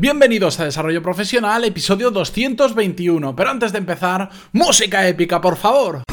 Bienvenidos a Desarrollo Profesional, episodio 221. Pero antes de empezar, música épica, por favor.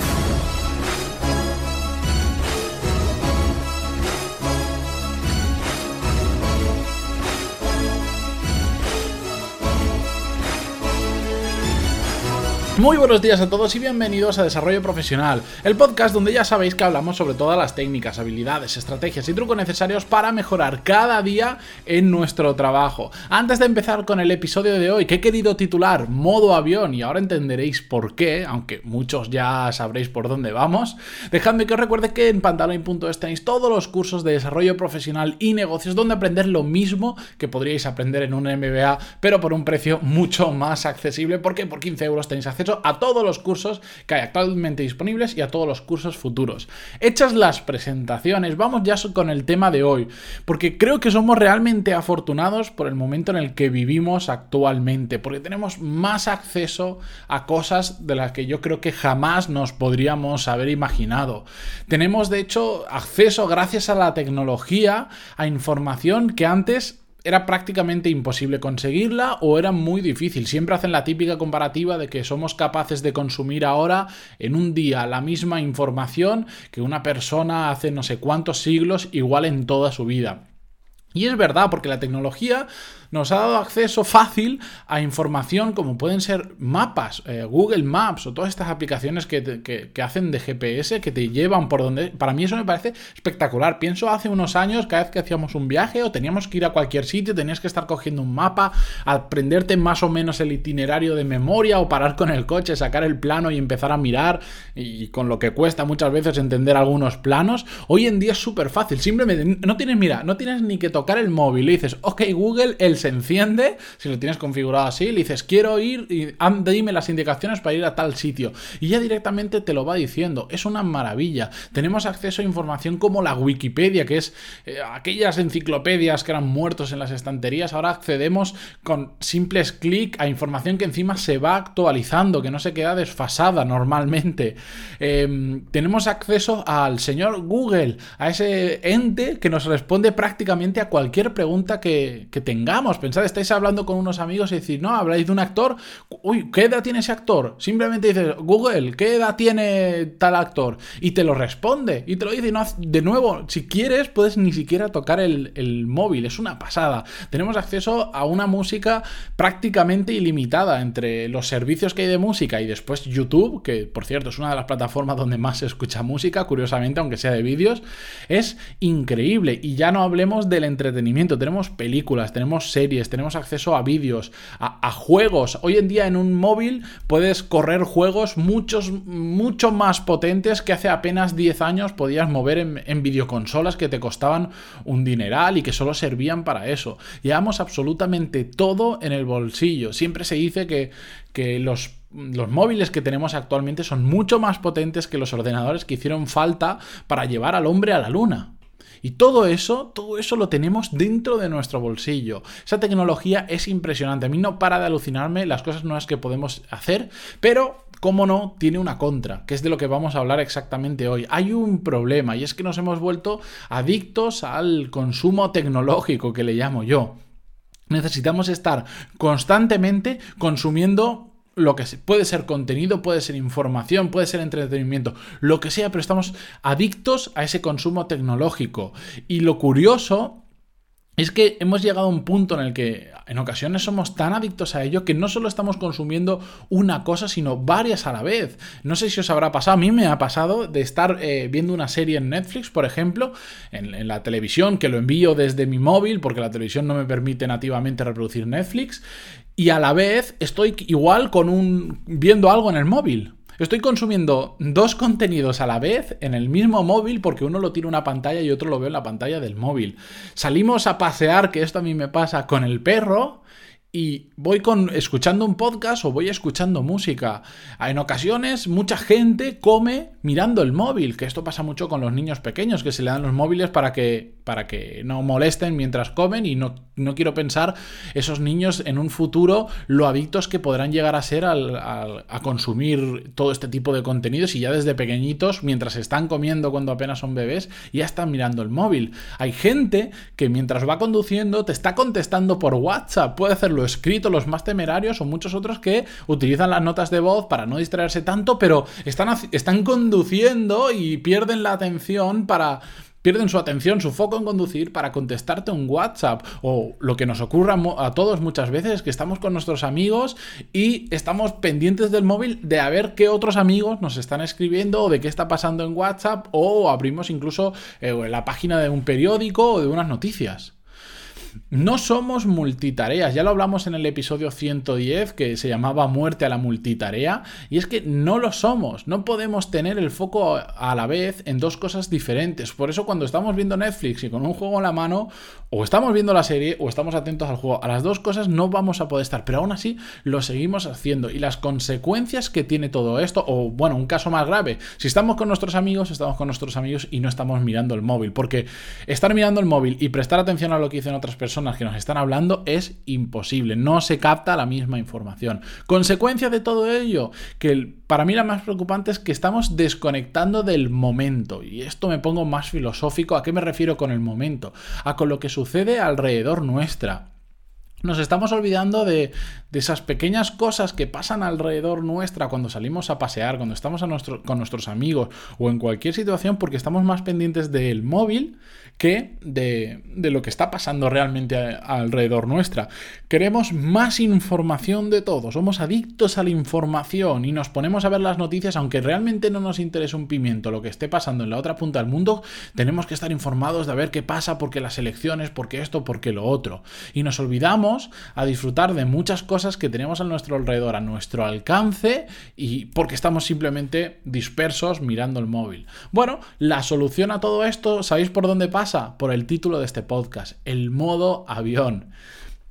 Muy buenos días a todos y bienvenidos a Desarrollo Profesional, el podcast donde ya sabéis que hablamos sobre todas las técnicas, habilidades, estrategias y trucos necesarios para mejorar cada día en nuestro trabajo. Antes de empezar con el episodio de hoy, que he querido titular modo avión y ahora entenderéis por qué, aunque muchos ya sabréis por dónde vamos, dejadme que os recuerde que en pantaloon.es tenéis todos los cursos de desarrollo profesional y negocios donde aprender lo mismo que podríais aprender en un MBA, pero por un precio mucho más accesible, porque por 15 euros tenéis acceso a todos los cursos que hay actualmente disponibles y a todos los cursos futuros. Hechas las presentaciones, vamos ya con el tema de hoy, porque creo que somos realmente afortunados por el momento en el que vivimos actualmente, porque tenemos más acceso a cosas de las que yo creo que jamás nos podríamos haber imaginado. Tenemos de hecho acceso gracias a la tecnología a información que antes era prácticamente imposible conseguirla o era muy difícil. Siempre hacen la típica comparativa de que somos capaces de consumir ahora en un día la misma información que una persona hace no sé cuántos siglos igual en toda su vida. Y es verdad, porque la tecnología nos ha dado acceso fácil a información como pueden ser mapas, eh, Google Maps o todas estas aplicaciones que, hacen de GPS, que te llevan por donde... Para mí eso me parece espectacular. Pienso hace unos años, cada vez que hacíamos un viaje o teníamos que ir a cualquier sitio, tenías que estar cogiendo un mapa, aprenderte más o menos el itinerario de memoria o parar con el coche, sacar el plano y empezar a mirar y con lo que cuesta muchas veces entender algunos planos. Hoy en día es súper fácil, simplemente no tienes, mira, no tienes ni que tocar el móvil, le dices, ok Google, el se enciende, si lo tienes configurado así, le dices quiero ir y dime las indicaciones para ir a tal sitio y ya directamente te lo va diciendo. Es una maravilla. Tenemos acceso a información como la Wikipedia, que es eh, aquellas enciclopedias que eran muertos en las estanterías, ahora accedemos con simples clic a información que encima se va actualizando, que no se queda desfasada normalmente. Em, tenemos acceso al señor Google, a ese ente que nos responde prácticamente a cualquier pregunta que, tengamos Pensad, estáis hablando con unos amigos y decís, no, habláis de un actor. Uy, ¿qué edad tiene ese actor? Simplemente dices, Google, ¿qué edad tiene tal actor? Y te lo responde. Y te lo dice. Y no, de nuevo, si quieres, puedes ni siquiera tocar el, el móvil. Es una pasada. Tenemos acceso a una música prácticamente ilimitada entre los servicios que hay de música y después YouTube, que por cierto es una de las plataformas donde más se escucha música, curiosamente, aunque sea de vídeos. Es increíble. Y ya no hablemos del entretenimiento. Tenemos películas, tenemos series, tenemos acceso a vídeos, a, juegos. Hoy en día en un móvil puedes correr juegos muchos, mucho más potentes que hace apenas 10 años podías mover en, en videoconsolas que te costaban un dineral y que solo servían para eso. Llevamos absolutamente todo en el bolsillo. Siempre se dice que, que los los móviles que tenemos actualmente son mucho más potentes que los ordenadores que hicieron falta para llevar al hombre a la luna. Y todo eso, todo eso lo tenemos dentro de nuestro bolsillo. Esa tecnología es impresionante. A mí no para de alucinarme las cosas nuevas que podemos hacer, pero cómo no, tiene una contra, que es de lo que vamos a hablar exactamente hoy. Hay un problema y es que nos hemos vuelto adictos al consumo tecnológico, que le llamo yo. Necesitamos estar constantemente consumiendo lo que puede ser contenido, puede ser información, puede ser entretenimiento, lo que sea, pero estamos adictos a ese consumo tecnológico. Y lo curioso es que hemos llegado a un punto en el que en ocasiones somos tan adictos a ello que no solo estamos consumiendo una cosa, sino varias a la vez. No sé si os habrá pasado, a mí me ha pasado de estar eh, viendo una serie en Netflix, por ejemplo, en, en, la televisión, que lo envío desde mi móvil, porque la televisión no me permite nativamente reproducir Netflix, y a la vez estoy igual con un viendo algo en el móvil. Estoy consumiendo dos contenidos a la vez en el mismo móvil porque uno lo tiene una pantalla y otro lo veo en la pantalla del móvil. Salimos a pasear, que esto a mí me pasa con el perro, y voy con escuchando un podcast o voy escuchando música. En ocasiones mucha gente come mirando el móvil, que esto pasa mucho con los niños pequeños, que se le dan los móviles para que, para que no molesten mientras comen y no, no quiero pensar esos niños en un futuro lo adictos que podrán llegar a ser al, a consumir todo este tipo de contenidos y ya desde pequeñitos, mientras están comiendo cuando apenas son bebés, ya están mirando el móvil. Hay gente que mientras va conduciendo te está contestando por WhatsApp, puede hacerlo escrito, los más temerarios o muchos otros que utilizan las notas de voz para no distraerse tanto, pero están, están conduciendo y pierden la atención para pierden su atención, su foco en conducir para contestarte un WhatsApp o lo que nos ocurra a todos muchas veces es que estamos con nuestros amigos y estamos pendientes del móvil de a ver qué otros amigos nos están escribiendo o de qué está pasando en WhatsApp o abrimos incluso eh, la página de un periódico o de unas noticias. No somos multitareas, ya lo hablamos en el episodio 110 que se llamaba Muerte a la multitarea, y es que no lo somos, no podemos tener el foco a la vez en dos cosas diferentes. Por eso cuando estamos viendo Netflix y con un juego en la mano, o estamos viendo la serie o estamos atentos al juego, a las dos cosas no vamos a poder estar, pero aún así lo seguimos haciendo. Y las consecuencias que tiene todo esto, o bueno, un caso más grave, si estamos con nuestros amigos, estamos con nuestros amigos y no estamos mirando el móvil, porque estar mirando el móvil y prestar atención a lo que dicen otras personas, personas que nos están hablando es imposible, no se capta la misma información. Consecuencia de todo ello, que para mí la más preocupante es que estamos desconectando del momento. Y esto me pongo más filosófico. ¿A qué me refiero con el momento? A con lo que sucede alrededor nuestra. Nos estamos olvidando de, esas pequeñas cosas que pasan alrededor nuestra cuando salimos a pasear, cuando estamos con nuestros amigos o en cualquier situación porque estamos más pendientes del móvil que de, lo que está pasando realmente alrededor nuestra. Queremos más información de todo, somos adictos a la información y nos ponemos a ver las noticias aunque realmente no nos interese un pimiento lo que esté pasando en la otra punta del mundo, tenemos que estar informados de ver qué pasa porque las elecciones, porque esto, porque lo otro. Y nos olvidamos a disfrutar de muchas cosas que tenemos a nuestro alrededor, a nuestro alcance, y porque estamos simplemente dispersos mirando el móvil. Bueno, la solución a todo esto, ¿sabéis por dónde pasa? Por el título de este podcast, el modo avión.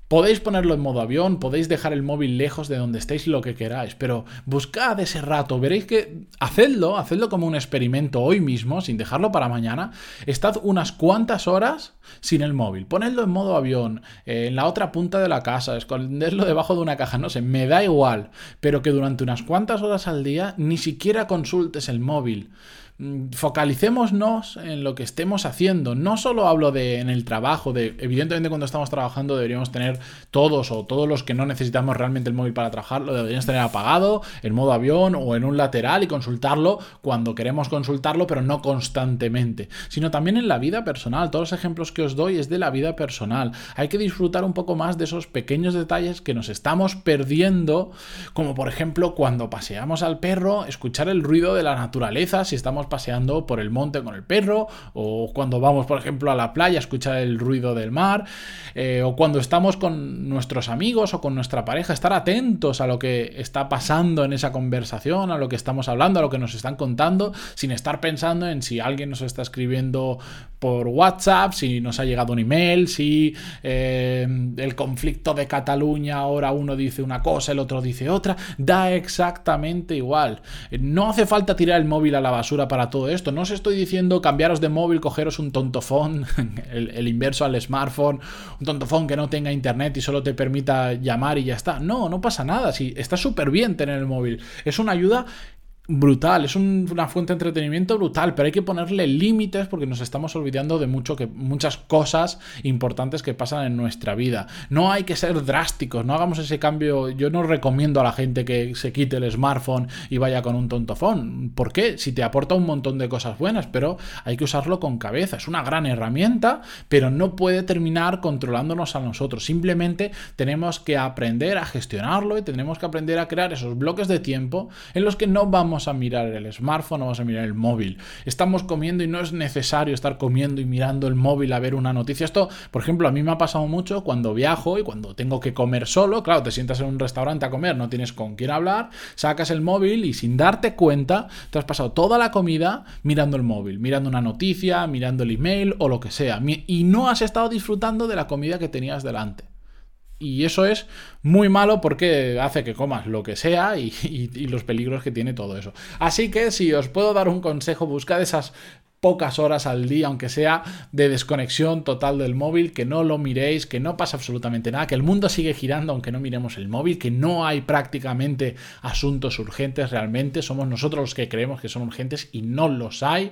Podéis ponerlo en modo avión, podéis dejar el móvil lejos de donde estéis lo que queráis, pero buscad ese rato, veréis que hacedlo, hacedlo como un experimento hoy mismo, sin dejarlo para mañana, estad unas cuantas horas sin el móvil, ponedlo en modo avión, eh, en la otra punta de la casa, esconderlo debajo de una caja, no sé, me da igual, pero que durante unas cuantas horas al día ni siquiera consultes el móvil. Mm, focalicémonos en lo que estemos haciendo. No solo hablo de en el trabajo, de evidentemente cuando estamos trabajando deberíamos tener todos o todos los que no necesitamos realmente el móvil para trabajar, lo deberíamos tener apagado, en modo avión o en un lateral y consultarlo cuando queremos consultarlo, pero no constantemente, sino también en la vida personal. Todos los ejemplos que os doy es de la vida personal. Hay que disfrutar un poco más de esos pequeños detalles que nos estamos perdiendo, como por ejemplo cuando paseamos al perro, escuchar el ruido de la naturaleza, si estamos paseando por el monte con el perro, o cuando vamos, por ejemplo, a la playa a escuchar el ruido del mar, eh, o cuando estamos con nuestros amigos o con nuestra pareja, estar atentos a lo que está pasando en esa conversación, a lo que estamos hablando, a lo que nos están contando, sin estar pensando en si alguien nos está escribiendo por WhatsApp, si nos ha llegado un email, si eh, el conflicto de Cataluña ahora uno dice una cosa, el otro dice otra, da exactamente igual. No hace falta tirar el móvil a la basura para todo esto. No os estoy diciendo cambiaros de móvil, cogeros un tontofón, el, el inverso al smartphone, un tontofón que no tenga internet y solo te permita llamar y ya está. No, no pasa nada. Si está súper bien tener el móvil. Es una ayuda brutal, es una fuente de entretenimiento brutal, pero hay que ponerle límites porque nos estamos olvidando de mucho que, muchas cosas importantes que pasan en nuestra vida. No hay que ser drásticos, no hagamos ese cambio. Yo no recomiendo a la gente que se quite el smartphone y vaya con un tontofón. ¿Por qué? Si te aporta un montón de cosas buenas, pero hay que usarlo con cabeza. Es una gran herramienta, pero no puede terminar controlándonos a nosotros. Simplemente tenemos que aprender a gestionarlo y tenemos que aprender a crear esos bloques de tiempo en los que no vamos a mirar el smartphone, vamos a mirar el móvil. Estamos comiendo y no es necesario estar comiendo y mirando el móvil a ver una noticia. Esto, por ejemplo, a mí me ha pasado mucho cuando viajo y cuando tengo que comer solo. Claro, te sientas en un restaurante a comer, no tienes con quién hablar, sacas el móvil y sin darte cuenta te has pasado toda la comida mirando el móvil, mirando una noticia, mirando el email o lo que sea. Y no has estado disfrutando de la comida que tenías delante. Y eso es muy malo porque hace que comas lo que sea y, los peligros que tiene todo eso. Así que si os puedo dar un consejo, buscad esas pocas horas al día, aunque sea de desconexión total del móvil, que no lo miréis, que no pasa absolutamente nada, que el mundo sigue girando aunque no miremos el móvil, que no hay prácticamente asuntos urgentes realmente, somos nosotros los que creemos que son urgentes y no los hay,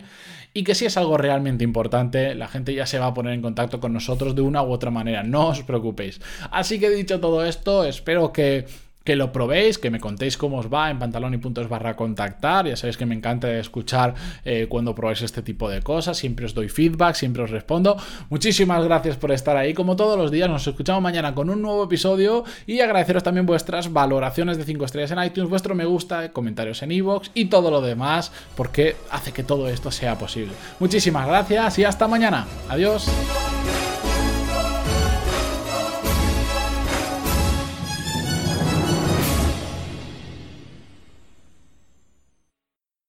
y que si es algo realmente importante, la gente ya se va a poner en contacto con nosotros de una u otra manera, no os preocupéis. Así que dicho todo esto, espero que que lo probéis, que me contéis cómo os va en pantalón y puntos barra contactar. Ya sabéis que me encanta escuchar eh, cuando probáis este tipo de cosas. Siempre os doy feedback, siempre os respondo. Muchísimas gracias por estar ahí. Como todos los días, nos escuchamos mañana con un nuevo episodio y agradeceros también vuestras valoraciones de 5 estrellas en iTunes, vuestro me gusta, comentarios en iVoox y todo lo demás, porque hace que todo esto sea posible. Muchísimas gracias y hasta mañana. Adiós.